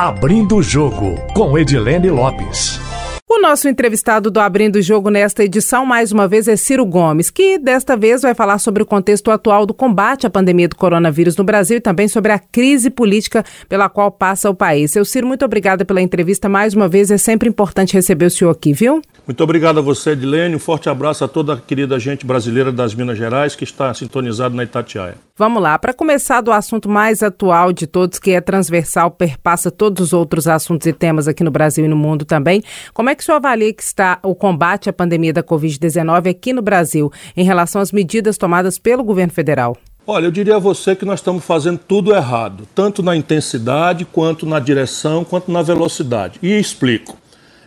Abrindo o Jogo, com Edilene Lopes. O nosso entrevistado do Abrindo o Jogo nesta edição, mais uma vez, é Ciro Gomes, que desta vez vai falar sobre o contexto atual do combate à pandemia do coronavírus no Brasil e também sobre a crise política pela qual passa o país. Seu Ciro, muito obrigada pela entrevista mais uma vez. É sempre importante receber o senhor aqui, viu? Muito obrigado a você, Edilene. Um forte abraço a toda a querida gente brasileira das Minas Gerais que está sintonizado na Itatiaia. Vamos lá, para começar do assunto mais atual de todos, que é transversal, perpassa todos os outros assuntos e temas aqui no Brasil e no mundo também. Como é que o senhor avalia que está o combate à pandemia da Covid-19 aqui no Brasil em relação às medidas tomadas pelo governo federal? Olha, eu diria a você que nós estamos fazendo tudo errado, tanto na intensidade, quanto na direção, quanto na velocidade. E explico.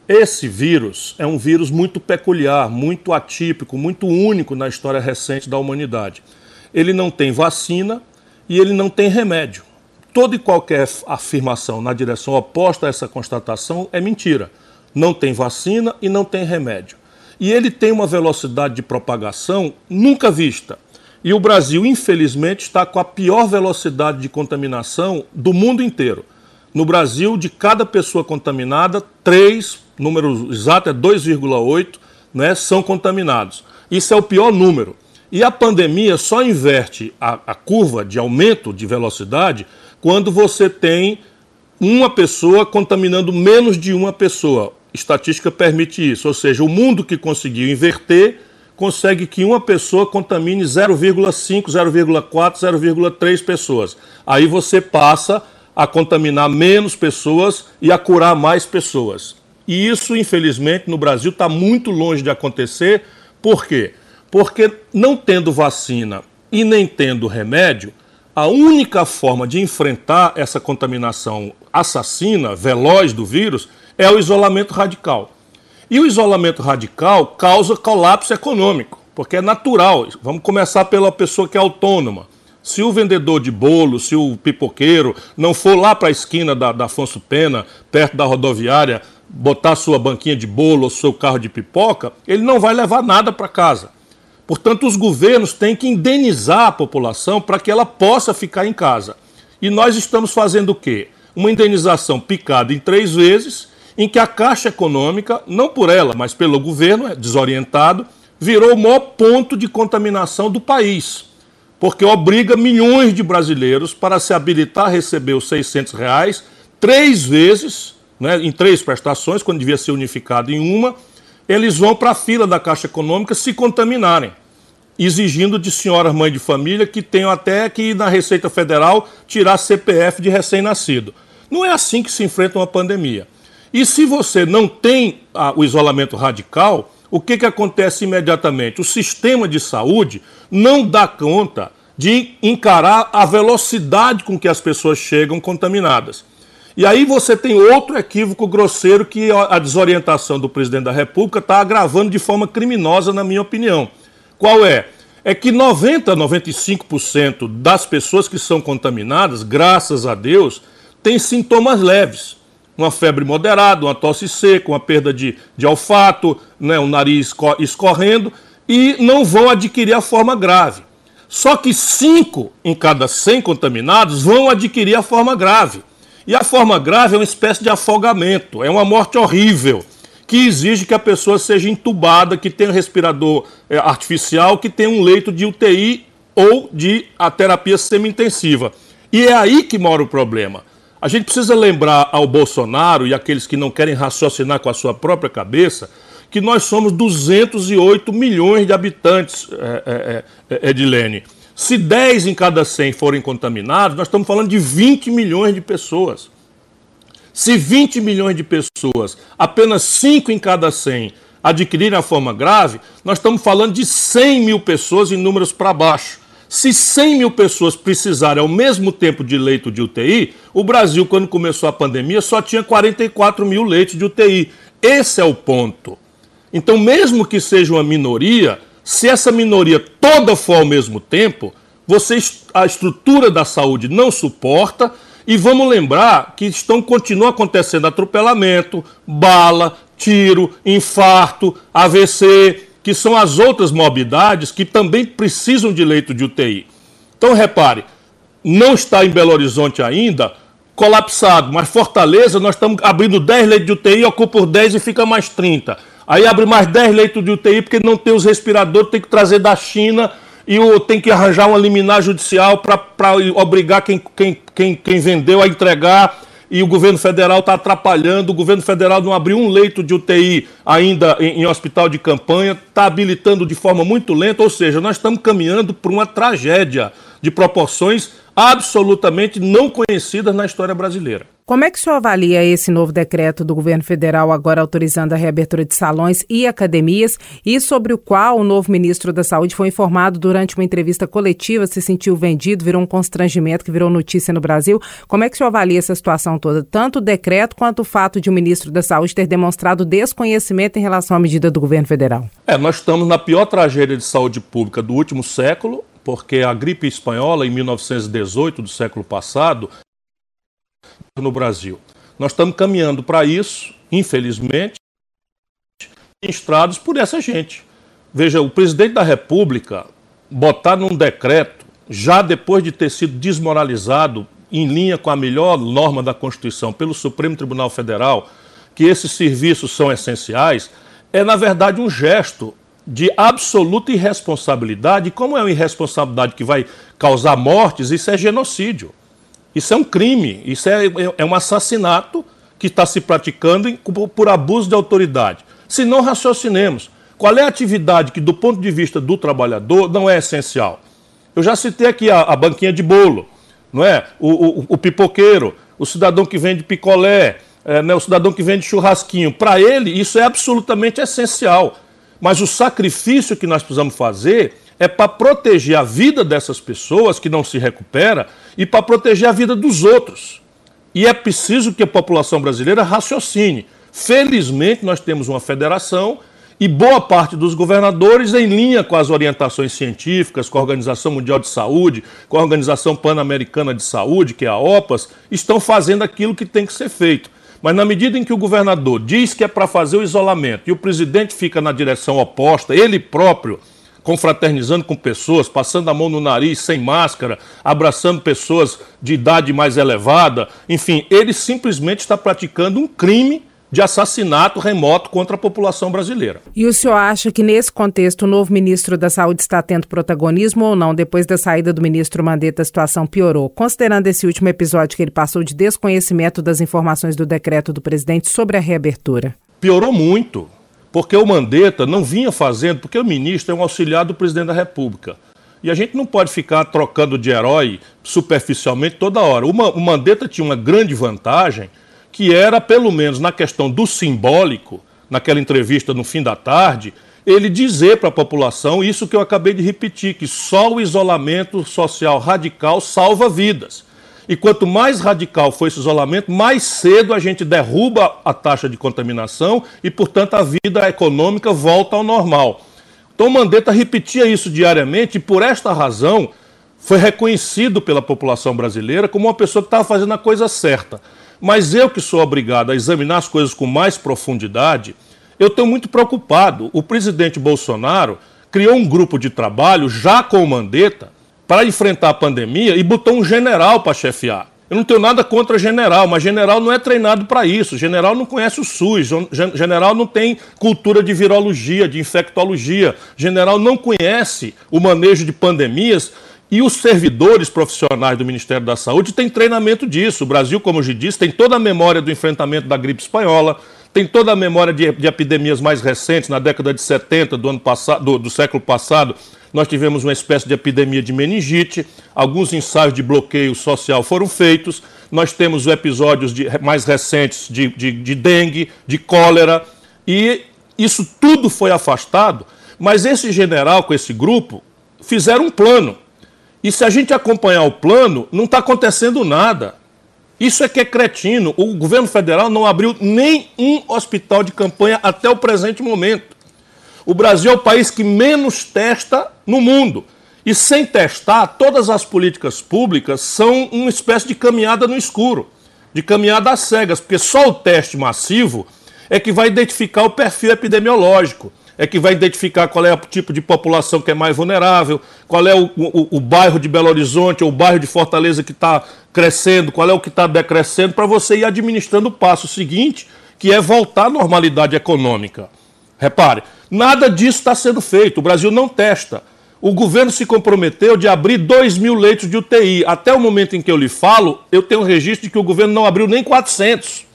Esse vírus é um vírus muito peculiar, muito atípico, muito único na história recente da humanidade. Ele não tem vacina e ele não tem remédio. Toda e qualquer afirmação na direção oposta a essa constatação é mentira. Não tem vacina e não tem remédio. E ele tem uma velocidade de propagação nunca vista. E o Brasil, infelizmente, está com a pior velocidade de contaminação do mundo inteiro. No Brasil, de cada pessoa contaminada, três número exato é 2,8, né, são contaminados. Isso é o pior número. E a pandemia só inverte a, a curva de aumento de velocidade quando você tem uma pessoa contaminando menos de uma pessoa. Estatística permite isso, ou seja, o mundo que conseguiu inverter consegue que uma pessoa contamine 0,5, 0,4, 0,3 pessoas. Aí você passa a contaminar menos pessoas e a curar mais pessoas. E isso, infelizmente, no Brasil está muito longe de acontecer. Por quê? Porque não tendo vacina e nem tendo remédio, a única forma de enfrentar essa contaminação assassina, veloz do vírus, é o isolamento radical. E o isolamento radical causa colapso econômico, porque é natural. Vamos começar pela pessoa que é autônoma. Se o vendedor de bolo, se o pipoqueiro não for lá para a esquina da, da Afonso Pena, perto da rodoviária, botar sua banquinha de bolo ou seu carro de pipoca, ele não vai levar nada para casa. Portanto, os governos têm que indenizar a população para que ela possa ficar em casa. E nós estamos fazendo o quê? Uma indenização picada em três vezes, em que a Caixa Econômica, não por ela, mas pelo governo, é desorientado, virou o maior ponto de contaminação do país. Porque obriga milhões de brasileiros para se habilitar a receber os 600 reais três vezes né, em três prestações, quando devia ser unificado em uma, eles vão para a fila da Caixa Econômica se contaminarem, exigindo de senhoras mães de família que tenham até que ir na Receita Federal tirar CPF de recém-nascido. Não é assim que se enfrenta uma pandemia. E se você não tem ah, o isolamento radical, o que, que acontece imediatamente? O sistema de saúde não dá conta de encarar a velocidade com que as pessoas chegam contaminadas. E aí você tem outro equívoco grosseiro que a desorientação do presidente da República está agravando de forma criminosa, na minha opinião. Qual é? É que 90, 95% das pessoas que são contaminadas, graças a Deus, têm sintomas leves. Uma febre moderada, uma tosse seca, uma perda de, de olfato, né, o nariz escorrendo, e não vão adquirir a forma grave. Só que 5 em cada 100 contaminados vão adquirir a forma grave. E a forma grave é uma espécie de afogamento, é uma morte horrível, que exige que a pessoa seja entubada, que tenha um respirador é, artificial, que tenha um leito de UTI ou de a terapia semi-intensiva. E é aí que mora o problema. A gente precisa lembrar ao Bolsonaro e aqueles que não querem raciocinar com a sua própria cabeça que nós somos 208 milhões de habitantes, é, é, é, Edilene. Se 10 em cada 100 forem contaminados, nós estamos falando de 20 milhões de pessoas. Se 20 milhões de pessoas, apenas 5 em cada 100 adquirirem a forma grave, nós estamos falando de 100 mil pessoas em números para baixo. Se 100 mil pessoas precisarem ao mesmo tempo de leito de UTI, o Brasil, quando começou a pandemia, só tinha 44 mil leitos de UTI. Esse é o ponto. Então, mesmo que seja uma minoria, se essa minoria toda for ao mesmo tempo, você, a estrutura da saúde não suporta. E vamos lembrar que estão continua acontecendo atropelamento, bala, tiro, infarto, AVC, que são as outras morbidades que também precisam de leito de UTI. Então repare, não está em Belo Horizonte ainda colapsado. Mas Fortaleza, nós estamos abrindo 10 leitos de UTI, ocupa por 10 e fica mais 30. Aí abre mais 10 leitos de UTI porque não tem os respiradores, tem que trazer da China e o, tem que arranjar uma liminar judicial para obrigar quem, quem, quem, quem vendeu a entregar e o governo federal está atrapalhando. O governo federal não abriu um leito de UTI ainda em, em hospital de campanha, está habilitando de forma muito lenta, ou seja, nós estamos caminhando para uma tragédia de proporções absolutamente não conhecidas na história brasileira. Como é que o senhor avalia esse novo decreto do governo federal agora autorizando a reabertura de salões e academias e sobre o qual o novo ministro da Saúde foi informado durante uma entrevista coletiva, se sentiu vendido, virou um constrangimento que virou notícia no Brasil? Como é que o senhor avalia essa situação toda, tanto o decreto quanto o fato de o ministro da Saúde ter demonstrado desconhecimento em relação à medida do governo federal? É, nós estamos na pior tragédia de saúde pública do último século, porque a gripe espanhola, em 1918, do século passado, no Brasil. Nós estamos caminhando para isso, infelizmente, ministrados por essa gente. Veja, o presidente da República botar num decreto, já depois de ter sido desmoralizado, em linha com a melhor norma da Constituição, pelo Supremo Tribunal Federal, que esses serviços são essenciais, é, na verdade, um gesto de absoluta irresponsabilidade. Como é uma irresponsabilidade que vai causar mortes, isso é genocídio. Isso é um crime, isso é, é um assassinato que está se praticando por abuso de autoridade. Se não raciocinemos, qual é a atividade que, do ponto de vista do trabalhador, não é essencial? Eu já citei aqui a, a banquinha de bolo, não é? O, o, o, pipoqueiro, o cidadão que vende picolé, é, né? o cidadão que vende churrasquinho. Para ele, isso é absolutamente essencial. Mas o sacrifício que nós precisamos fazer é para proteger a vida dessas pessoas que não se recupera e para proteger a vida dos outros. E é preciso que a população brasileira raciocine. Felizmente, nós temos uma federação e boa parte dos governadores, em linha com as orientações científicas, com a Organização Mundial de Saúde, com a Organização Pan-Americana de Saúde, que é a OPAS, estão fazendo aquilo que tem que ser feito. Mas na medida em que o governador diz que é para fazer o isolamento e o presidente fica na direção oposta, ele próprio confraternizando com pessoas, passando a mão no nariz sem máscara, abraçando pessoas de idade mais elevada. Enfim, ele simplesmente está praticando um crime de assassinato remoto contra a população brasileira. E o senhor acha que nesse contexto o novo ministro da Saúde está tendo protagonismo ou não? Depois da saída do ministro Mandetta, a situação piorou. Considerando esse último episódio que ele passou de desconhecimento das informações do decreto do presidente sobre a reabertura. Piorou muito porque o Mandetta não vinha fazendo, porque o ministro é um auxiliar do presidente da República. E a gente não pode ficar trocando de herói superficialmente toda hora. O Mandetta tinha uma grande vantagem, que era, pelo menos na questão do simbólico, naquela entrevista no fim da tarde, ele dizer para a população isso que eu acabei de repetir, que só o isolamento social radical salva vidas. E quanto mais radical for esse isolamento, mais cedo a gente derruba a taxa de contaminação e, portanto, a vida econômica volta ao normal. Então, Mandetta repetia isso diariamente e, por esta razão, foi reconhecido pela população brasileira como uma pessoa que estava fazendo a coisa certa. Mas eu, que sou obrigado a examinar as coisas com mais profundidade, eu estou muito preocupado. O presidente Bolsonaro criou um grupo de trabalho já com o Mandetta para enfrentar a pandemia e botou um general para chefiar. Eu não tenho nada contra general, mas general não é treinado para isso. General não conhece o SUS, general não tem cultura de virologia, de infectologia. General não conhece o manejo de pandemias e os servidores profissionais do Ministério da Saúde têm treinamento disso. O Brasil, como eu já disse, tem toda a memória do enfrentamento da gripe espanhola, tem toda a memória de, de epidemias mais recentes, na década de 70 do, ano passado, do, do século passado, nós tivemos uma espécie de epidemia de meningite, alguns ensaios de bloqueio social foram feitos, nós temos episódios de, mais recentes de, de, de dengue, de cólera, e isso tudo foi afastado, mas esse general com esse grupo fizeram um plano. E se a gente acompanhar o plano, não está acontecendo nada. Isso é que é cretino. O governo federal não abriu nem um hospital de campanha até o presente momento. O Brasil é o país que menos testa no mundo. E sem testar, todas as políticas públicas são uma espécie de caminhada no escuro, de caminhada às cegas, porque só o teste massivo é que vai identificar o perfil epidemiológico. é que vai identificar qual é o tipo de população que é mais vulnerável, qual é o, o, o bairro de Belo Horizonte ou o bairro de Fortaleza que está crescendo, qual é o que está decrescendo, para você ir administrando o passo seguinte, que é voltar à normalidade econômica. Repare, nada disso está sendo feito, o Brasil não testa. O governo se comprometeu de abrir 2 mil leitos de UTI. Até o momento em que eu lhe falo, eu tenho registro de que o governo não abriu nem 400.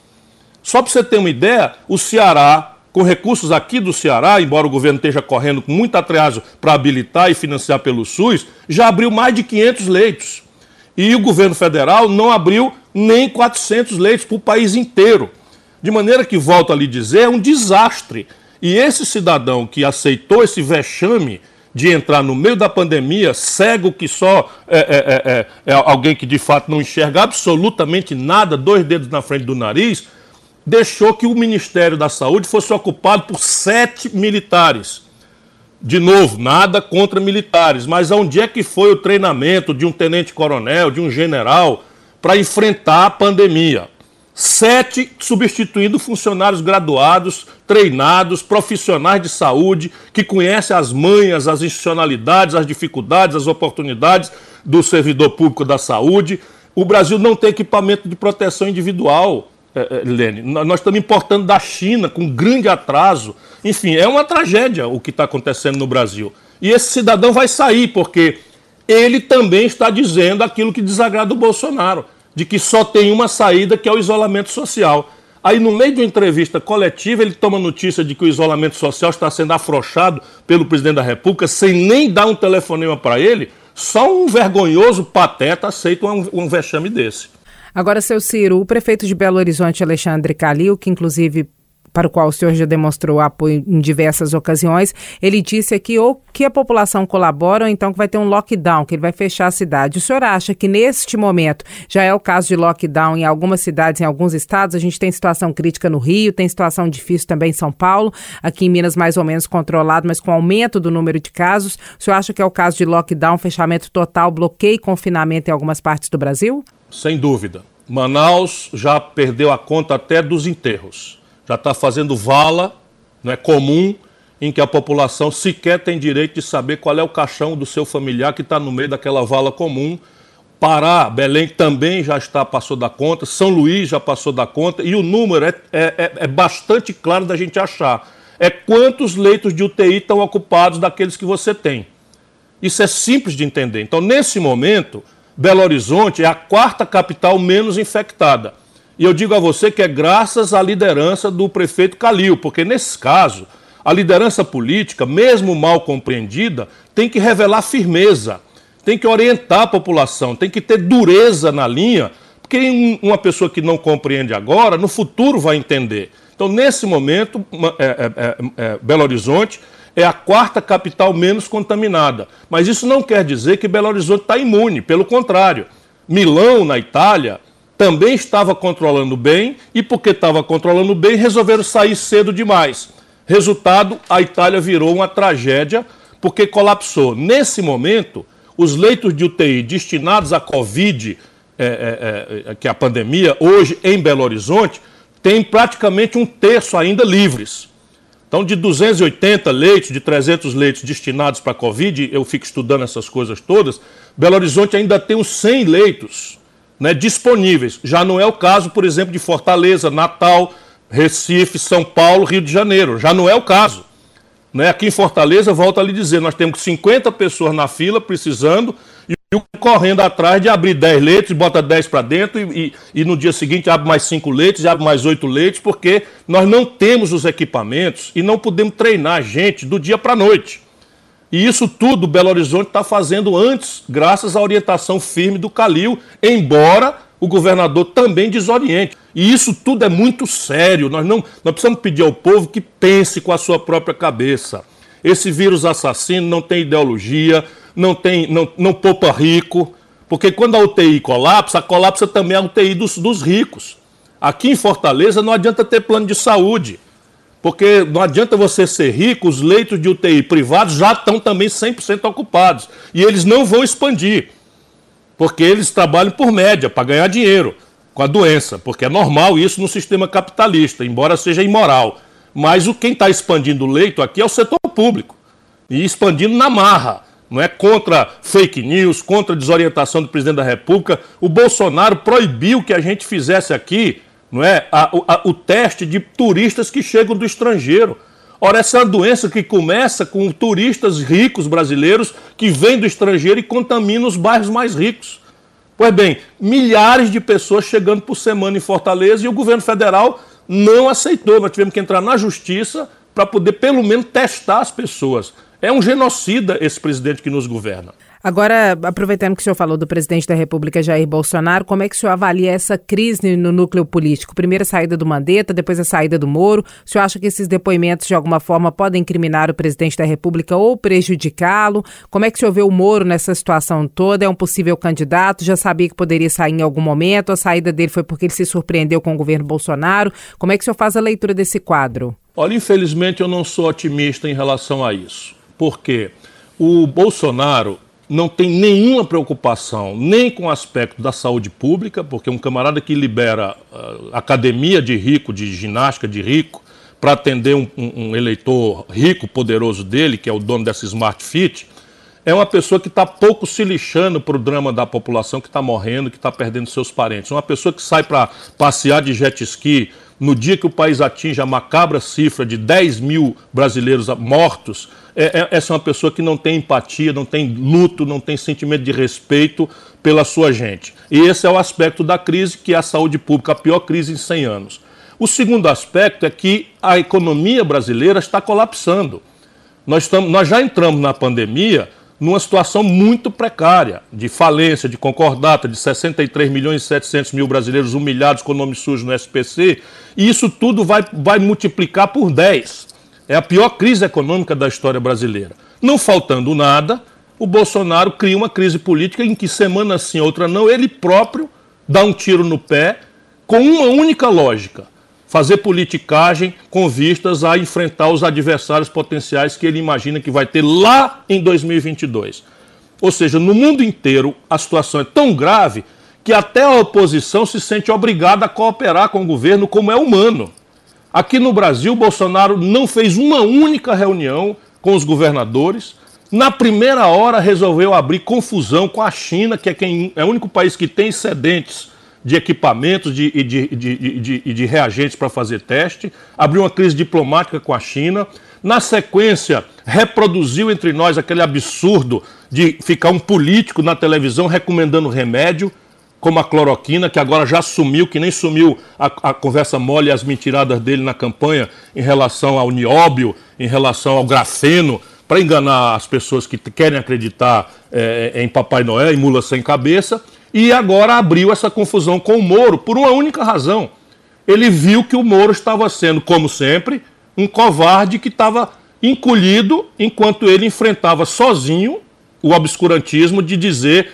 Só para você ter uma ideia, o Ceará, com recursos aqui do Ceará, embora o governo esteja correndo com muito atraso para habilitar e financiar pelo SUS, já abriu mais de 500 leitos. E o governo federal não abriu nem 400 leitos para o país inteiro. De maneira que, volto a lhe dizer, é um desastre. E esse cidadão que aceitou esse vexame de entrar no meio da pandemia, cego que só é, é, é, é, alguém que de fato não enxerga absolutamente nada, dois dedos na frente do nariz, deixou que o Ministério da Saúde fosse ocupado por sete militares. De novo, nada contra militares, mas onde é que foi o treinamento de um tenente-coronel, de um general, para enfrentar a pandemia? Sete substituindo funcionários graduados, treinados, profissionais de saúde, que conhecem as manhas, as institucionalidades, as dificuldades, as oportunidades do servidor público da saúde. O Brasil não tem equipamento de proteção individual, é, Lene. Nós estamos importando da China com grande atraso. Enfim, é uma tragédia o que está acontecendo no Brasil. E esse cidadão vai sair, porque ele também está dizendo aquilo que desagrada o Bolsonaro de que só tem uma saída, que é o isolamento social. Aí, no meio de uma entrevista coletiva, ele toma notícia de que o isolamento social está sendo afrouxado pelo presidente da República, sem nem dar um telefonema para ele. Só um vergonhoso pateta aceita um, um vexame desse. Agora, seu Ciro, o prefeito de Belo Horizonte, Alexandre Calil, que inclusive para o qual o senhor já demonstrou apoio em diversas ocasiões, ele disse aqui ou que a população colabora ou então que vai ter um lockdown, que ele vai fechar a cidade. O senhor acha que neste momento já é o caso de lockdown em algumas cidades, em alguns estados? A gente tem situação crítica no Rio, tem situação difícil também em São Paulo, aqui em Minas mais ou menos controlado, mas com aumento do número de casos. O senhor acha que é o caso de lockdown, fechamento total, bloqueio e confinamento em algumas partes do Brasil? Sem dúvida. Manaus já perdeu a conta até dos enterros já está fazendo vala, não é comum, em que a população sequer tem direito de saber qual é o caixão do seu familiar que está no meio daquela vala comum. Pará, Belém também já está passou da conta, São Luís já passou da conta, e o número é, é, é, é bastante claro da gente achar. É quantos leitos de UTI estão ocupados daqueles que você tem. Isso é simples de entender. Então, nesse momento, Belo Horizonte é a quarta capital menos infectada. E eu digo a você que é graças à liderança do prefeito Calil, porque nesse caso, a liderança política, mesmo mal compreendida, tem que revelar firmeza, tem que orientar a população, tem que ter dureza na linha, porque uma pessoa que não compreende agora, no futuro vai entender. Então, nesse momento, é, é, é, é, Belo Horizonte é a quarta capital menos contaminada. Mas isso não quer dizer que Belo Horizonte está imune, pelo contrário. Milão, na Itália, também estava controlando bem e, porque estava controlando bem, resolveram sair cedo demais. Resultado: a Itália virou uma tragédia porque colapsou. Nesse momento, os leitos de UTI destinados à Covid, é, é, é, que é a pandemia, hoje em Belo Horizonte, tem praticamente um terço ainda livres. Então, de 280 leitos, de 300 leitos destinados para a Covid, eu fico estudando essas coisas todas, Belo Horizonte ainda tem uns 100 leitos né, disponíveis. Já não é o caso, por exemplo, de Fortaleza, Natal, Recife, São Paulo, Rio de Janeiro. Já não é o caso. Né? Aqui em Fortaleza, volto a lhe dizer, nós temos 50 pessoas na fila precisando e correndo atrás de abrir 10 leitos, bota 10 para dentro e, e, e, no dia seguinte abre mais 5 leitos, abre mais 8 leitos, porque nós não temos os equipamentos e não podemos treinar gente do dia para a noite. E isso tudo Belo Horizonte está fazendo antes, graças à orientação firme do Calil, embora o governador também desoriente. E isso tudo é muito sério. Nós não nós precisamos pedir ao povo que pense com a sua própria cabeça. Esse vírus assassino não tem ideologia, não tem não, não poupa rico, porque quando a UTI colapsa, colapsa também a UTI dos, dos ricos. Aqui em Fortaleza não adianta ter plano de saúde. Porque não adianta você ser rico, os leitos de UTI privados já estão também 100% ocupados. E eles não vão expandir. Porque eles trabalham por média, para ganhar dinheiro com a doença. Porque é normal isso no sistema capitalista, embora seja imoral. Mas o quem está expandindo o leito aqui é o setor público. E expandindo na marra. Não é contra fake news, contra desorientação do presidente da República. O Bolsonaro proibiu que a gente fizesse aqui não é, a, a, o teste de turistas que chegam do estrangeiro. Ora, essa é uma doença que começa com turistas ricos brasileiros que vêm do estrangeiro e contaminam os bairros mais ricos. Pois bem, milhares de pessoas chegando por semana em Fortaleza e o governo federal não aceitou. Nós tivemos que entrar na justiça para poder, pelo menos, testar as pessoas. É um genocida esse presidente que nos governa. Agora, aproveitando que o senhor falou do presidente da República, Jair Bolsonaro, como é que o senhor avalia essa crise no núcleo político? Primeiro a saída do Mandetta, depois a saída do Moro. O senhor acha que esses depoimentos, de alguma forma, podem incriminar o presidente da República ou prejudicá-lo? Como é que o senhor vê o Moro nessa situação toda? É um possível candidato? Já sabia que poderia sair em algum momento? A saída dele foi porque ele se surpreendeu com o governo Bolsonaro? Como é que o senhor faz a leitura desse quadro? Olha, infelizmente eu não sou otimista em relação a isso. Por quê? O Bolsonaro não tem nenhuma preocupação nem com o aspecto da saúde pública, porque um camarada que libera uh, academia de rico, de ginástica de rico, para atender um, um, eleitor rico, poderoso dele, que é o dono dessa Smart Fit, é uma pessoa que está pouco se lixando para o drama da população que está morrendo, que está perdendo seus parentes. Uma pessoa que sai para passear de jet ski no dia que o país atinge a macabra cifra de 10 mil brasileiros mortos, é, é, essa é uma pessoa que não tem empatia, não tem luto, não tem sentimento de respeito pela sua gente. E esse é o aspecto da crise, que é a saúde pública, a pior crise em 100 anos. O segundo aspecto é que a economia brasileira está colapsando. Nós, estamos, nós já entramos na pandemia numa situação muito precária, de falência, de concordata, de 63 milhões e 700 mil brasileiros humilhados com nome sujo no SPC, e isso tudo vai, vai multiplicar por 10. É a pior crise econômica da história brasileira. Não faltando nada, o Bolsonaro cria uma crise política em que semana sim, outra não, ele próprio dá um tiro no pé com uma única lógica fazer politicagem com vistas a enfrentar os adversários potenciais que ele imagina que vai ter lá em 2022. Ou seja, no mundo inteiro a situação é tão grave que até a oposição se sente obrigada a cooperar com o governo como é humano. Aqui no Brasil, Bolsonaro não fez uma única reunião com os governadores. Na primeira hora resolveu abrir confusão com a China, que é, quem, é o único país que tem excedentes de equipamentos e de, de, de, de, de reagentes para fazer teste, abriu uma crise diplomática com a China. Na sequência, reproduziu entre nós aquele absurdo de ficar um político na televisão recomendando remédio, como a cloroquina, que agora já sumiu, que nem sumiu a, a conversa mole e as mentiradas dele na campanha em relação ao nióbio, em relação ao grafeno, para enganar as pessoas que querem acreditar é, em Papai Noel, em mula sem cabeça e agora abriu essa confusão com o Moro por uma única razão. Ele viu que o Moro estava sendo, como sempre, um covarde que estava encolhido enquanto ele enfrentava sozinho o obscurantismo de dizer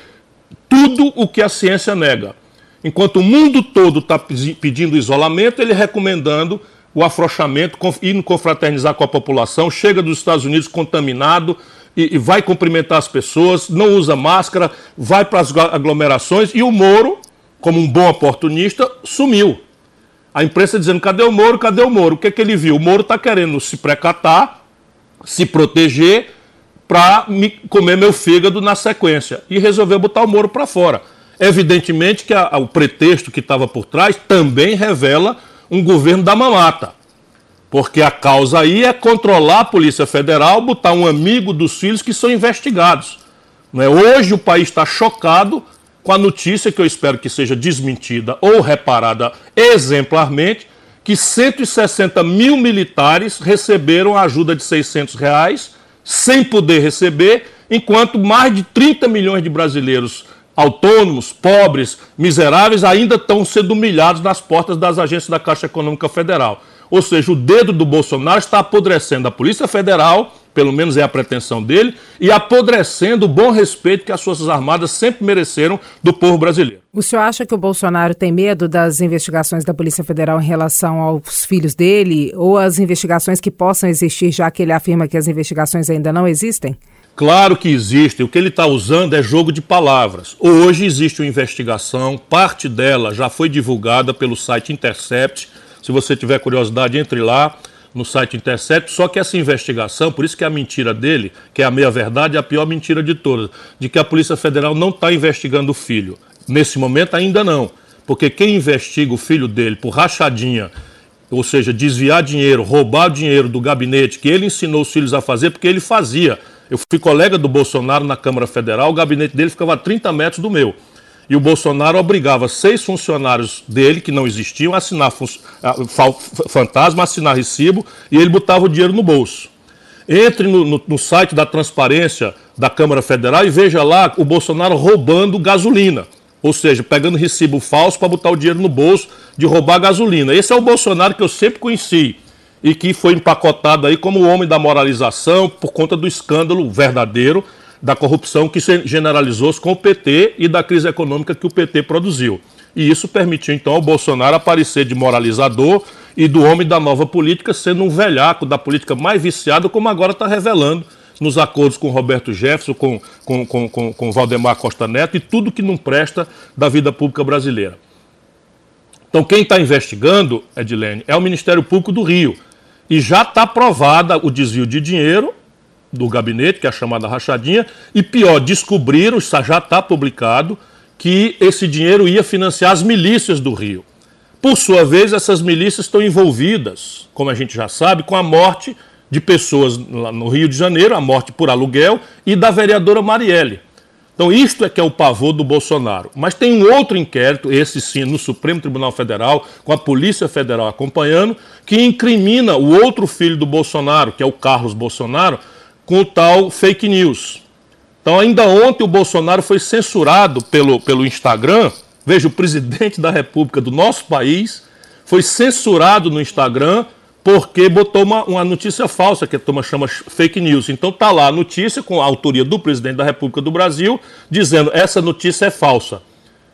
tudo o que a ciência nega. Enquanto o mundo todo está pedindo isolamento, ele recomendando o afrouxamento, indo confraternizar com a população, chega dos Estados Unidos contaminado, e, e vai cumprimentar as pessoas, não usa máscara, vai para as aglomerações e o Moro, como um bom oportunista, sumiu. A imprensa dizendo: cadê o Moro? Cadê o Moro? O que, é que ele viu? O Moro está querendo se precatar, se proteger para comer meu fígado na sequência. E resolveu botar o Moro para fora. Evidentemente que a, a, o pretexto que estava por trás também revela um governo da mamata. Porque a causa aí é controlar a Polícia Federal, botar um amigo dos filhos que são investigados. Não é? Hoje o país está chocado com a notícia, que eu espero que seja desmentida ou reparada exemplarmente, que 160 mil militares receberam a ajuda de 600 reais sem poder receber, enquanto mais de 30 milhões de brasileiros autônomos, pobres, miseráveis ainda estão sendo humilhados nas portas das agências da Caixa Econômica Federal. Ou seja, o dedo do Bolsonaro está apodrecendo a Polícia Federal, pelo menos é a pretensão dele, e apodrecendo o bom respeito que as Forças Armadas sempre mereceram do povo brasileiro. O senhor acha que o Bolsonaro tem medo das investigações da Polícia Federal em relação aos filhos dele, ou as investigações que possam existir, já que ele afirma que as investigações ainda não existem? Claro que existe. O que ele está usando é jogo de palavras. Hoje existe uma investigação, parte dela já foi divulgada pelo site Intercept se você tiver curiosidade, entre lá. no site Intercept, só que essa investigação, por isso que é a mentira dele, que é a meia-verdade, é a pior mentira de todas, de que a Polícia Federal não está investigando o filho. Nesse momento ainda não, porque quem investiga o filho dele por rachadinha, ou seja, desviar dinheiro, roubar dinheiro do gabinete que ele ensinou os filhos a fazer, porque ele fazia. Eu fui colega do Bolsonaro na Câmara Federal, o gabinete dele ficava a 30 metros do meu. E o Bolsonaro obrigava seis funcionários dele, que não existiam, a assinar fantasma, a assinar recibo, e ele botava o dinheiro no bolso. Entre no, no, no site da transparência da Câmara Federal e veja lá o Bolsonaro roubando gasolina. Ou seja, pegando recibo falso para botar o dinheiro no bolso de roubar gasolina. Esse é o Bolsonaro que eu sempre conheci e que foi empacotado aí como o homem da moralização por conta do escândalo verdadeiro da corrupção que se generalizou-se com o PT e da crise econômica que o PT produziu. E isso permitiu então ao Bolsonaro aparecer de moralizador e do homem da nova política sendo um velhaco da política mais viciada, como agora está revelando nos acordos com Roberto Jefferson, com, com, com, com, com Valdemar Costa Neto e tudo que não presta da vida pública brasileira. Então, quem está investigando, Edilene, é o Ministério Público do Rio. E já está provada o desvio de dinheiro do gabinete, que é a chamada rachadinha, e pior, descobriram, já está publicado, que esse dinheiro ia financiar as milícias do Rio. Por sua vez, essas milícias estão envolvidas, como a gente já sabe, com a morte de pessoas no Rio de Janeiro, a morte por aluguel, e da vereadora Marielle. Então, isto é que é o pavor do Bolsonaro. Mas tem um outro inquérito, esse sim, no Supremo Tribunal Federal, com a Polícia Federal acompanhando, que incrimina o outro filho do Bolsonaro, que é o Carlos Bolsonaro, com o tal fake news. Então, ainda ontem o Bolsonaro foi censurado pelo, pelo Instagram. Veja, o presidente da República do nosso país foi censurado no Instagram porque botou uma, uma notícia falsa, que a turma chama fake news. Então tá lá a notícia com a autoria do presidente da República do Brasil, dizendo essa notícia é falsa.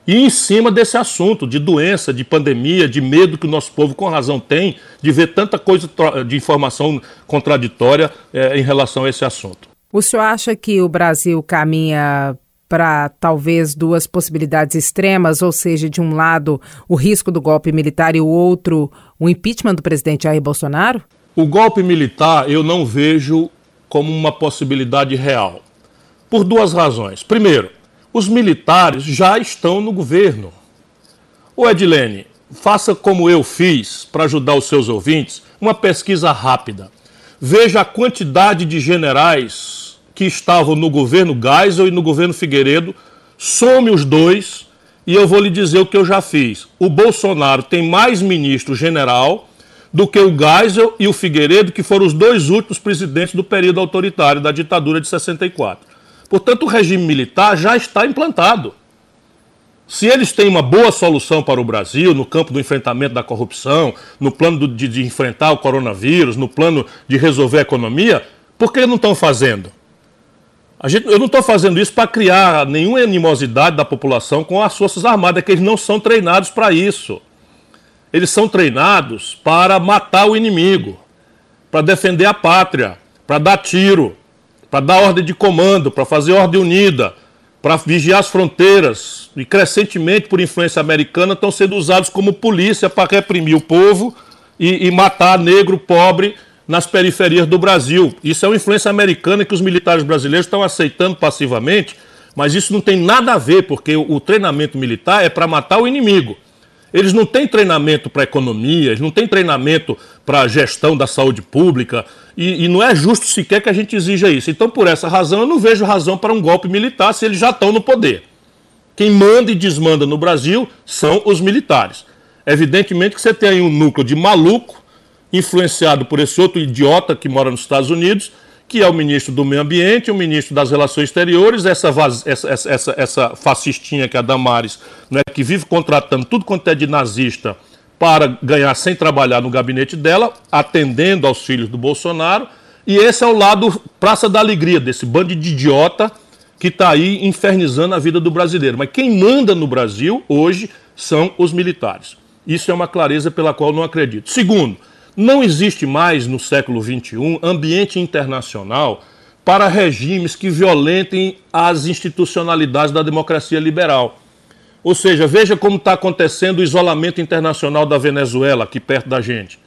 E em cima desse assunto de doença, de pandemia, de medo que o nosso povo com razão tem de ver tanta coisa de informação contraditória é, em relação a esse assunto. O senhor acha que o Brasil caminha para talvez duas possibilidades extremas, ou seja, de um lado o risco do golpe militar e o outro o impeachment do presidente Jair Bolsonaro? O golpe militar eu não vejo como uma possibilidade real. Por duas razões. Primeiro, os militares já estão no governo. O Edilene, faça como eu fiz para ajudar os seus ouvintes, uma pesquisa rápida. Veja a quantidade de generais que estavam no governo Geisel e no governo Figueiredo, some os dois e eu vou lhe dizer o que eu já fiz. O Bolsonaro tem mais ministro general do que o Geisel e o Figueiredo, que foram os dois últimos presidentes do período autoritário da ditadura de 64. Portanto, o regime militar já está implantado. Se eles têm uma boa solução para o Brasil no campo do enfrentamento da corrupção, no plano de, de enfrentar o coronavírus, no plano de resolver a economia, por que não estão fazendo? Gente, eu não estou fazendo isso para criar nenhuma animosidade da população com as Forças Armadas, que eles não são treinados para isso. Eles são treinados para matar o inimigo, para defender a pátria, para dar tiro, para dar ordem de comando, para fazer ordem unida, para vigiar as fronteiras e crescentemente por influência americana estão sendo usados como polícia para reprimir o povo e, e, matar negro pobre nas periferias do Brasil. Isso é uma influência americana que os militares brasileiros estão aceitando passivamente, mas isso não tem nada a ver, porque o, o treinamento militar é para matar o inimigo. Eles não têm treinamento para economia, eles não têm treinamento para gestão da saúde pública, e, e, não é justo sequer que a gente exija isso. Então, por essa razão, eu não vejo razão para um golpe militar se eles já estão no poder. Quem manda e desmanda no Brasil são os militares. Evidentemente que você tem aí um núcleo de maluco, influenciado por esse outro idiota que mora nos Estados Unidos, que é o ministro do Meio Ambiente, o ministro das Relações Exteriores, essa, essa, essa, essa fascistinha que é a Damares, né, que vive contratando tudo quanto é de nazista para ganhar sem trabalhar no gabinete dela, atendendo aos filhos do Bolsonaro. E esse é o lado Praça da Alegria, desse bando de idiota que está aí infernizando a vida do brasileiro. Mas quem manda no Brasil hoje são os militares. Isso é uma clareza pela qual não acredito. Segundo, não existe mais no século XXI ambiente internacional para regimes que violentem as institucionalidades da democracia liberal. Ou seja, veja como está acontecendo o isolamento internacional da Venezuela, aqui perto da gente.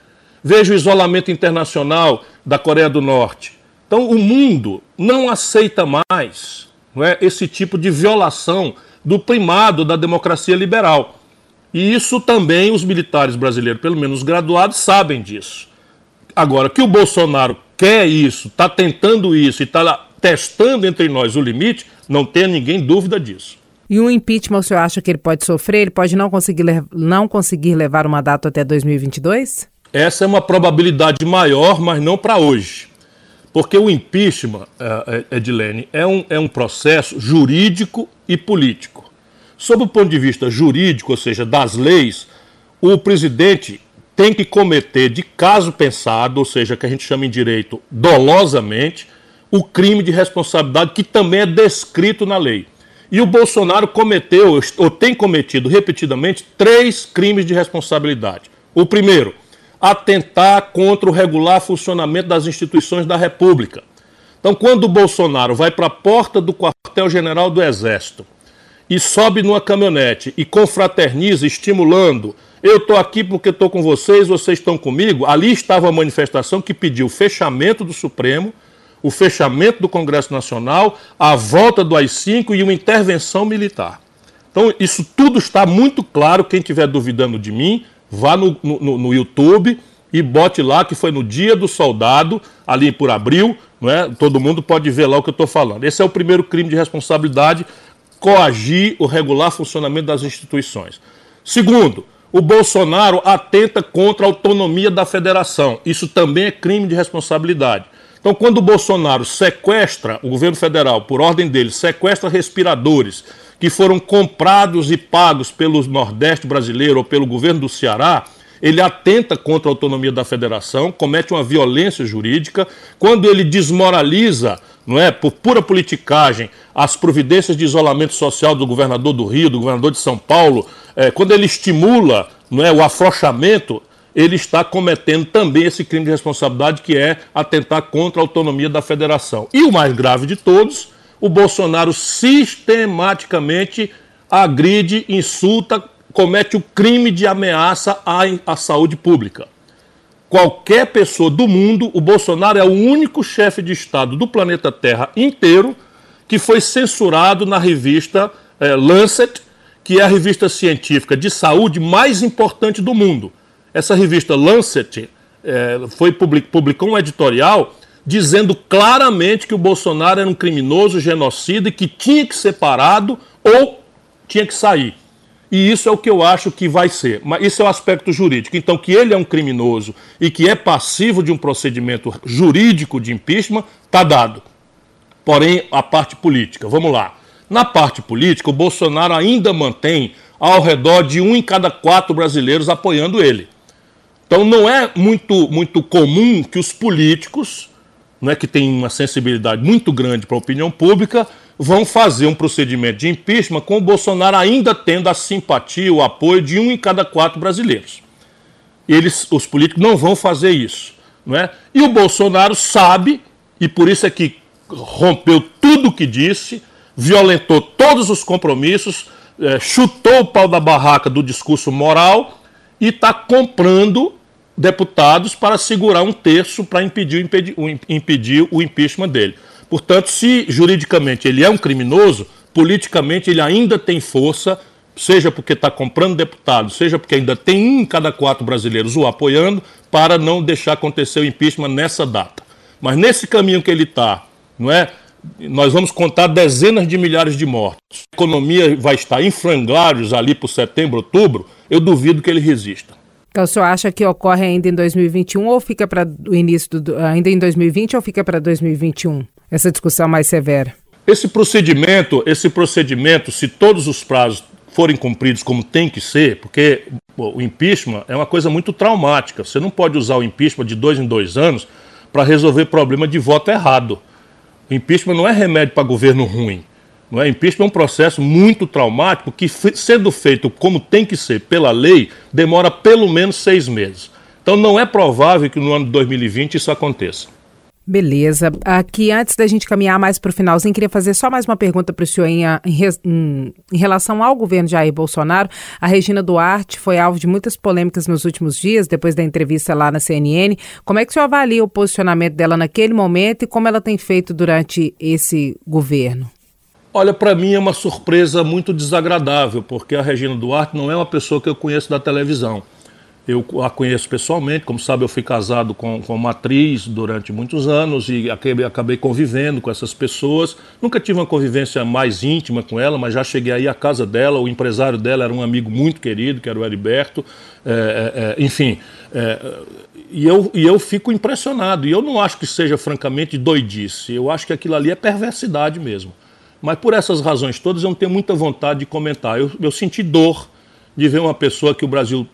Veja o isolamento internacional da Coreia do Norte. Então, o mundo não aceita mais não é, esse tipo de violação do primado da democracia liberal. E isso também os militares brasileiros, pelo menos os graduados, sabem disso. Agora, que o Bolsonaro quer isso, está tentando isso e está testando entre nós o limite, não tenha ninguém dúvida disso. E o impeachment, o senhor acha que ele pode sofrer? Ele pode não conseguir, não conseguir levar o mandato até 2022? Essa é uma probabilidade maior, mas não para hoje. Porque o impeachment, é, é, Edilene, é um, é um processo jurídico e político. Sob o ponto de vista jurídico, ou seja, das leis, o presidente tem que cometer de caso pensado, ou seja, que a gente chama em direito dolosamente, o crime de responsabilidade que também é descrito na lei. E o Bolsonaro cometeu, ou tem cometido repetidamente, três crimes de responsabilidade. O primeiro, atentar contra o regular funcionamento das instituições da República. Então, quando o Bolsonaro vai para a porta do quartel-general do Exército e sobe numa caminhonete e confraterniza, estimulando, eu estou aqui porque estou com vocês, vocês estão comigo, ali estava a manifestação que pediu o fechamento do Supremo, o fechamento do Congresso Nacional, a volta do AI-5 e uma intervenção militar. Então, isso tudo está muito claro. Quem estiver duvidando de mim, vá no, no, no, YouTube e bote lá que foi no dia do soldado, ali por abril, não é? todo mundo pode ver lá o que eu estou falando. Esse é o primeiro crime de responsabilidade, coagir o regular funcionamento das instituições. Segundo, o Bolsonaro atenta contra a autonomia da federação. Isso também é crime de responsabilidade. Então, quando o Bolsonaro sequestra, o governo federal, por ordem dele, sequestra respiradores que foram comprados e pagos pelo Nordeste brasileiro ou pelo governo do Ceará, ele atenta contra a autonomia da federação, comete uma violência jurídica. Quando ele desmoraliza, não é, por pura politicagem, as providências de isolamento social do governador do Rio, do governador de São Paulo, é, quando ele estimula não é, o afrouxamento ele está cometendo também esse crime de responsabilidade que é atentar contra a autonomia da federação. E o mais grave de todos, o Bolsonaro sistematicamente agride, insulta, comete o crime de ameaça à, à saúde pública. Qualquer pessoa do mundo, o Bolsonaro é o único chefe de Estado do planeta Terra inteiro que foi censurado na revista é, Lancet, que é a revista científica de saúde mais importante do mundo. Essa revista Lancet é, foi publicou um editorial dizendo claramente que o Bolsonaro era um criminoso, genocida e que tinha que ser parado ou tinha que sair. E isso é o que eu acho que vai ser. Mas isso é o aspecto jurídico. Então, que ele é um criminoso e que é passivo de um procedimento jurídico de impeachment, está dado. Porém, a parte política. Vamos lá. Na parte política, o Bolsonaro ainda mantém ao redor de um em cada quatro brasileiros apoiando ele. Então não é muito, muito comum que os políticos, não é que têm uma sensibilidade muito grande para a opinião pública, vão fazer um procedimento de impeachment com o Bolsonaro ainda tendo a simpatia, o apoio de um em cada quatro brasileiros. Eles, os políticos não vão fazer isso, não é? E o Bolsonaro sabe e por isso é que rompeu tudo o que disse, violentou todos os compromissos, é, chutou o pau da barraca do discurso moral e está comprando deputados para segurar um terço para impedir, impedir, impedir o impeachment dele. Portanto, se juridicamente ele é um criminoso, politicamente ele ainda tem força, seja porque está comprando deputados, seja porque ainda tem um em cada quatro brasileiros o apoiando, para não deixar acontecer o impeachment nessa data. Mas nesse caminho que ele está, não é? Nós vamos contar dezenas de milhares de mortos. A economia vai estar em frangalhos ali por setembro, outubro. Eu duvido que ele resista. Então, o senhor acha que ocorre ainda em 2021 ou fica para o início do, ainda em 2020 ou fica para 2021? Essa discussão mais severa. Esse procedimento, esse procedimento, se todos os prazos forem cumpridos como tem que ser, porque o impeachment é uma coisa muito traumática. Você não pode usar o impeachment de dois em dois anos para resolver problema de voto errado. O impeachment não é remédio para governo ruim. Não é? Impeachment é um processo muito traumático que, sendo feito como tem que ser pela lei, demora pelo menos seis meses. Então não é provável que no ano de 2020 isso aconteça. Beleza. Aqui, antes da gente caminhar mais para o finalzinho, queria fazer só mais uma pergunta para o senhor em, em, em, relação ao governo Jair Bolsonaro. A Regina Duarte foi alvo de muitas polêmicas nos últimos dias, depois da entrevista lá na CNN. Como é que o senhor avalia o posicionamento dela naquele momento e como ela tem feito durante esse governo? Olha, para mim é uma surpresa muito desagradável, porque a Regina Duarte não é uma pessoa que eu conheço da televisão. Eu a conheço pessoalmente, como sabe, eu fui casado com, com uma atriz durante muitos anos e acabei, acabei convivendo com essas pessoas. Nunca tive uma convivência mais íntima com ela, mas já cheguei aí à casa dela. O empresário dela era um amigo muito querido, que era o Heriberto. É, é, enfim, é, e, eu, e eu fico impressionado. E eu não acho que seja, francamente, doidice. Eu acho que aquilo ali é perversidade mesmo. Mas por essas razões todas, eu não tenho muita vontade de comentar. Eu, eu senti dor de ver uma pessoa que o Brasil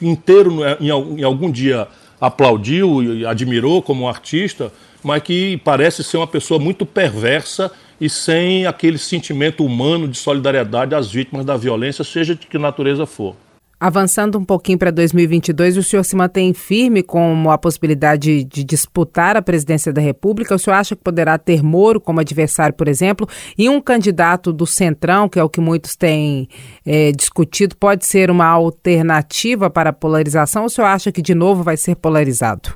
inteiro em algum dia aplaudiu e admirou como artista, mas que parece ser uma pessoa muito perversa e sem aquele sentimento humano de solidariedade às vítimas da violência, seja de que natureza for. Avançando um pouquinho para 2022, o senhor se mantém firme com a possibilidade de disputar a presidência da República? O senhor acha que poderá ter Moro como adversário, por exemplo? E um candidato do Centrão, que é o que muitos têm é, discutido, pode ser uma alternativa para a polarização? Ou o senhor acha que de novo vai ser polarizado?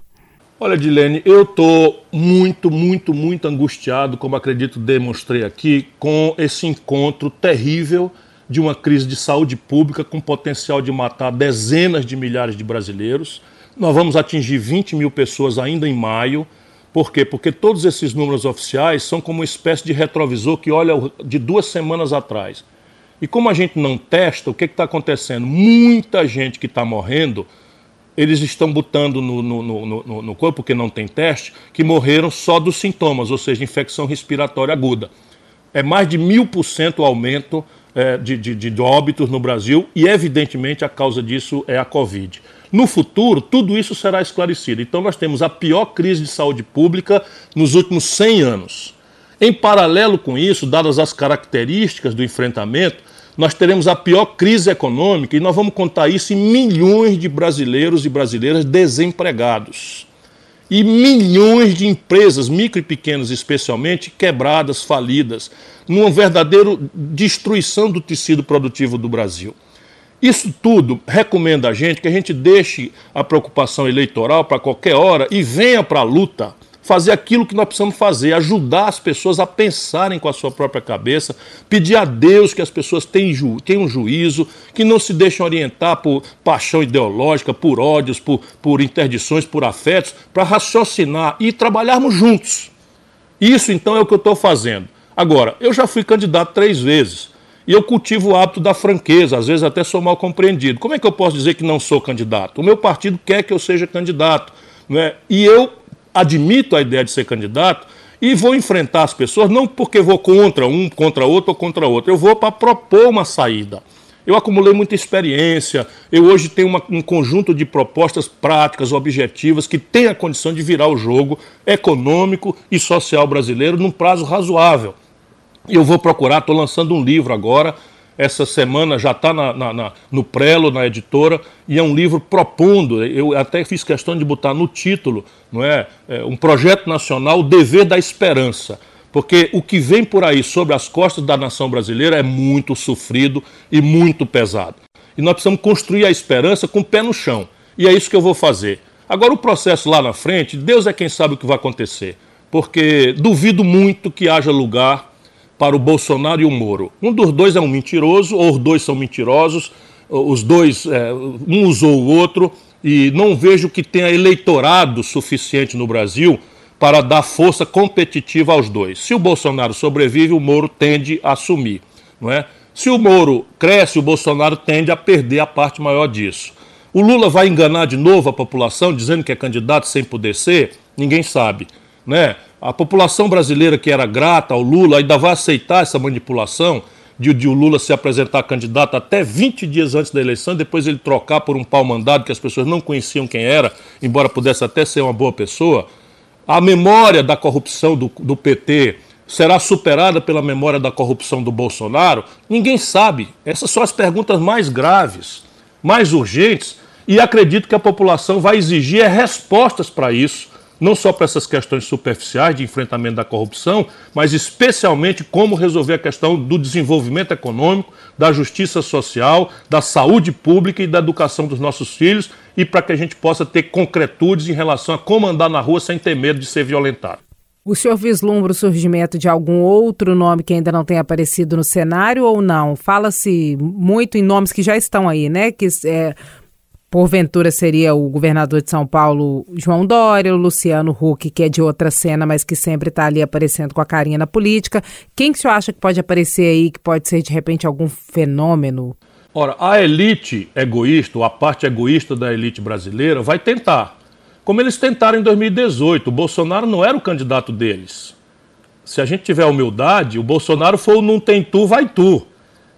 Olha, Dilene, eu estou muito, muito, muito angustiado, como acredito demonstrei aqui, com esse encontro terrível de uma crise de saúde pública com potencial de matar dezenas de milhares de brasileiros. Nós vamos atingir 20 mil pessoas ainda em maio. Por quê? Porque todos esses números oficiais são como uma espécie de retrovisor que olha de duas semanas atrás. E como a gente não testa, o que está acontecendo? Muita gente que está morrendo, eles estão botando no, no, no, no, corpo, porque não tem teste, que morreram só dos sintomas, ou seja, infecção respiratória aguda. É mais de mil por cento aumento é, de, de, de óbitos no Brasil e, evidentemente, a causa disso é a Covid. No futuro, tudo isso será esclarecido. Então, nós temos a pior crise de saúde pública nos últimos 100 anos. Em paralelo com isso, dadas as características do enfrentamento, nós teremos a pior crise econômica e nós vamos contar isso em milhões de brasileiros e brasileiras desempregados e milhões de empresas, micro e pequenas especialmente, quebradas, falidas, numa verdadeira destruição do tecido produtivo do Brasil. Isso tudo recomenda a gente que a gente deixe a preocupação eleitoral para qualquer hora e venha para a luta fazer aquilo que nós precisamos fazer, ajudar as pessoas a pensarem com a sua própria cabeça, pedir a Deus que as pessoas tenham, tenham juízo, que não se deixem orientar por paixão ideológica, por ódios, por, por interdições, por afetos, para raciocinar e trabalharmos juntos. Isso então é o que eu estou fazendo. Agora, eu já fui candidato três vezes. E eu cultivo o hábito da franqueza, às vezes até sou mal compreendido. Como é que eu posso dizer que não sou candidato? O meu partido quer que eu seja candidato. Né? E eu admito a ideia de ser candidato e vou enfrentar as pessoas, não porque vou contra um, contra outro ou contra outro, eu vou para propor uma saída. Eu acumulei muita experiência, eu hoje tenho uma, um conjunto de propostas práticas, objetivas, que tem a condição de virar o jogo econômico e social brasileiro num prazo razoável. Eu vou procurar, estou lançando um livro agora, essa semana já está no prelo, na editora, e é um livro propondo, eu até fiz questão de botar no título, não é, é um projeto nacional, o dever da esperança. Porque o que vem por aí sobre as costas da nação brasileira é muito sofrido e muito pesado. E nós precisamos construir a esperança com o pé no chão. E é isso que eu vou fazer. Agora, o processo lá na frente, Deus é quem sabe o que vai acontecer. Porque duvido muito que haja lugar para o Bolsonaro e o Moro. Um dos dois é um mentiroso, ou os dois são mentirosos, os dois, é, um usou o outro, e não vejo que tenha eleitorado suficiente no Brasil para dar força competitiva aos dois. Se o Bolsonaro sobrevive, o Moro tende a assumir. Não é? Se o Moro cresce, o Bolsonaro tende a perder a parte maior disso. O Lula vai enganar de novo a população dizendo que é candidato sem poder ser? Ninguém sabe. Né? A população brasileira que era grata ao Lula ainda vai aceitar essa manipulação de, de, o Lula se apresentar candidato até 20 dias antes da eleição, depois ele trocar por um pau mandado que as pessoas não conheciam quem era, embora pudesse até ser uma boa pessoa. A memória da corrupção do, do PT será superada pela memória da corrupção do Bolsonaro? Ninguém sabe. Essas são as perguntas mais graves, mais urgentes, e acredito que a população vai exigir respostas para isso não só para essas questões superficiais de enfrentamento da corrupção, mas especialmente como resolver a questão do desenvolvimento econômico, da justiça social, da saúde pública e da educação dos nossos filhos e para que a gente possa ter concretudes em relação a como andar na rua sem ter medo de ser violentado. O senhor vislumbra o surgimento de algum outro nome que ainda não tenha aparecido no cenário ou não? Fala-se muito em nomes que já estão aí, né? Que é, porventura seria o governador de São Paulo, João Dória, o Luciano Huck, que é de outra cena, mas que sempre está ali aparecendo com a carinha na política. Quem que o senhor acha que pode aparecer aí, que pode ser de repente algum fenômeno? Ora, a elite egoísta, ou a parte egoísta da elite brasileira, vai tentar como eles tentaram em 2018. O Bolsonaro não era o candidato deles. Se a gente tiver humildade, o Bolsonaro foi o não tem tu, vai tu.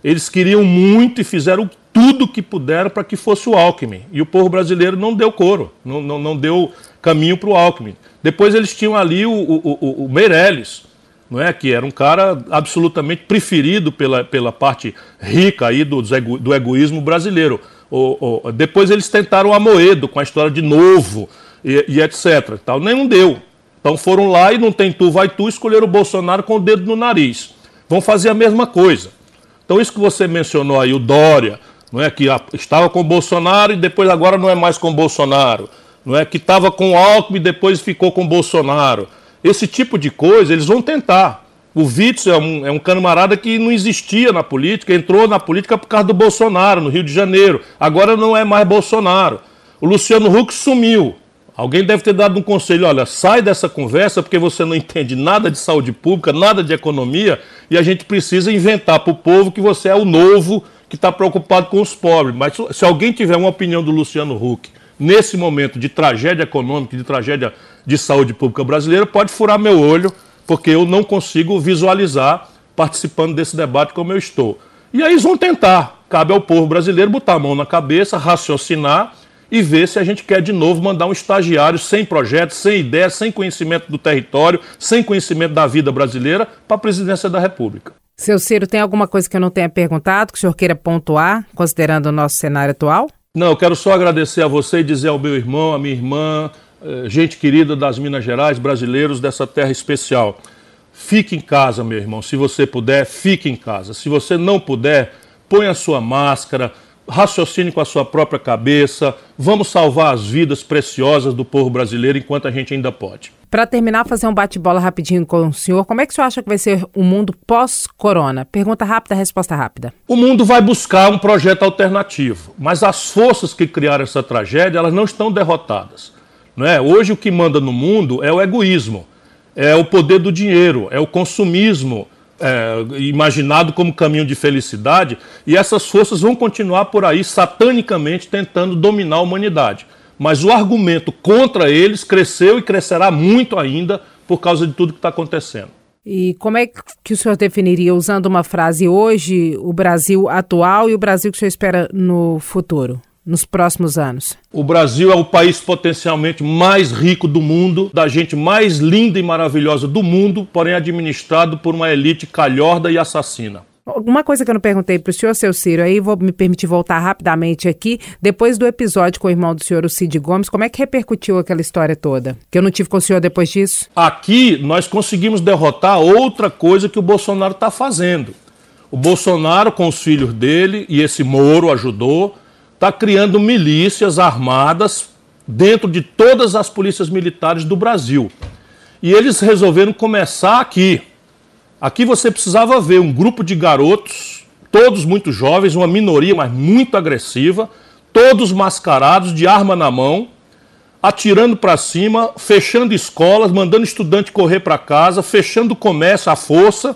Eles queriam muito e fizeram tudo que puderam para que fosse o Alckmin. E o povo brasileiro não deu coro, não, não, não deu caminho para o Alckmin. Depois eles tinham ali o, o, o, o Meirelles, não é? que era um cara absolutamente preferido pela, pela parte rica aí do, do egoísmo brasileiro. O, o, depois eles tentaram o Amoedo com a história de novo, e, e etc. Tal. Nenhum deu. Então foram lá e não tem tu, vai tu, escolheram o Bolsonaro com o dedo no nariz. Vão fazer a mesma coisa. Então isso que você mencionou aí, o Dória, não é que estava com Bolsonaro e depois agora não é mais com Bolsonaro, não é que estava com Alckmin e depois ficou com Bolsonaro. Esse tipo de coisa eles vão tentar. O Witzel é um, é um camarada que não existia na política, entrou na política por causa do Bolsonaro, no Rio de Janeiro. Agora não é mais Bolsonaro. O Luciano Huck sumiu. Alguém deve ter dado um conselho: olha, sai dessa conversa porque você não entende nada de saúde pública, nada de economia, e a gente precisa inventar para o povo que você é o novo que está preocupado com os pobres. Mas se alguém tiver uma opinião do Luciano Huck nesse momento de tragédia econômica, de tragédia de saúde pública brasileira, pode furar meu olho, porque eu não consigo visualizar participando desse debate como eu estou. E aí eles vão tentar. Cabe ao povo brasileiro botar a mão na cabeça, raciocinar e ver se a gente quer de novo mandar um estagiário sem projeto, sem ideia, sem conhecimento do território, sem conhecimento da vida brasileira para a presidência da República. Seu Ciro, tem alguma coisa que eu não tenha perguntado que o senhor queira pontuar, considerando o nosso cenário atual? Não, eu quero só agradecer a você e dizer ao meu irmão, à minha irmã, eh, gente querida das Minas Gerais, brasileiros dessa terra especial. Fique em casa, meu irmão. Se você puder, fique em casa. Se você não puder, põe a sua máscara, raciocine com a sua própria cabeça, vamos salvar as vidas preciosas do povo brasileiro enquanto a gente ainda pode. Para terminar, fazer um bate-bola rapidinho com o senhor, como é que o senhor acha que vai ser o mundo pós-corona? Pergunta rápida, resposta rápida. O mundo vai buscar um projeto alternativo, mas as forças que criaram essa tragédia, elas não estão derrotadas. Não é? Hoje o que manda no mundo é o egoísmo, é o poder do dinheiro, é o consumismo, é, imaginado como caminho de felicidade, e essas forças vão continuar por aí satanicamente tentando dominar a humanidade. Mas o argumento contra eles cresceu e crescerá muito ainda por causa de tudo que está acontecendo. E como é que o senhor definiria, usando uma frase hoje, o Brasil atual e o Brasil que o senhor espera no futuro? Nos próximos anos? O Brasil é o país potencialmente mais rico do mundo, da gente mais linda e maravilhosa do mundo, porém administrado por uma elite calhorda e assassina. Uma coisa que eu não perguntei para o senhor, seu Ciro, aí vou me permitir voltar rapidamente aqui. Depois do episódio com o irmão do senhor, o Cid Gomes, como é que repercutiu aquela história toda? Que eu não tive com o senhor depois disso? Aqui nós conseguimos derrotar outra coisa que o Bolsonaro está fazendo. O Bolsonaro, com os filhos dele, e esse Moro ajudou, está criando milícias armadas dentro de todas as polícias militares do Brasil. E eles resolveram começar aqui. Aqui você precisava ver um grupo de garotos, todos muito jovens, uma minoria, mas muito agressiva, todos mascarados, de arma na mão, atirando para cima, fechando escolas, mandando estudante correr para casa, fechando comércio à força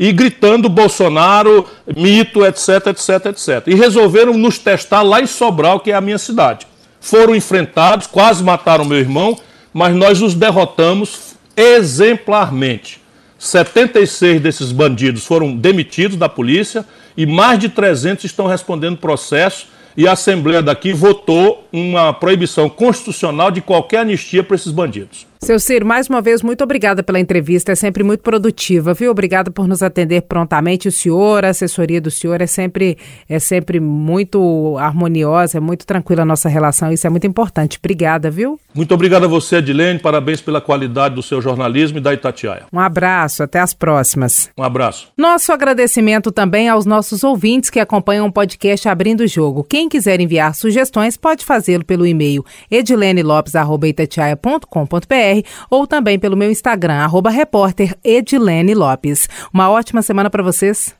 e gritando Bolsonaro, mito, etc, etc, etc. E resolveram nos testar lá em Sobral, que é a minha cidade. Foram enfrentados, quase mataram meu irmão, mas nós os derrotamos exemplarmente. 76 desses bandidos foram demitidos da polícia e mais de 300 estão respondendo processo e a Assembleia daqui votou uma proibição constitucional de qualquer anistia para esses bandidos. Seu Ciro, mais uma vez, muito obrigada pela entrevista, é sempre muito produtiva, viu? Obrigada por nos atender prontamente. O senhor, a assessoria do senhor é sempre, é sempre muito harmoniosa, é muito tranquila a nossa relação, isso é muito importante. Obrigada, viu? Muito obrigado a você, Edilene, parabéns pela qualidade do seu jornalismo e da Itatiaia. Um abraço, até as próximas. Um abraço. Nosso agradecimento também aos nossos ouvintes que acompanham o podcast Abrindo o Jogo. Quem quiser enviar sugestões pode fazê-lo pelo e-mail edilenelopes.com.br ou também pelo meu Instagram, arroba repórter Edilene Lopes. Uma ótima semana para vocês.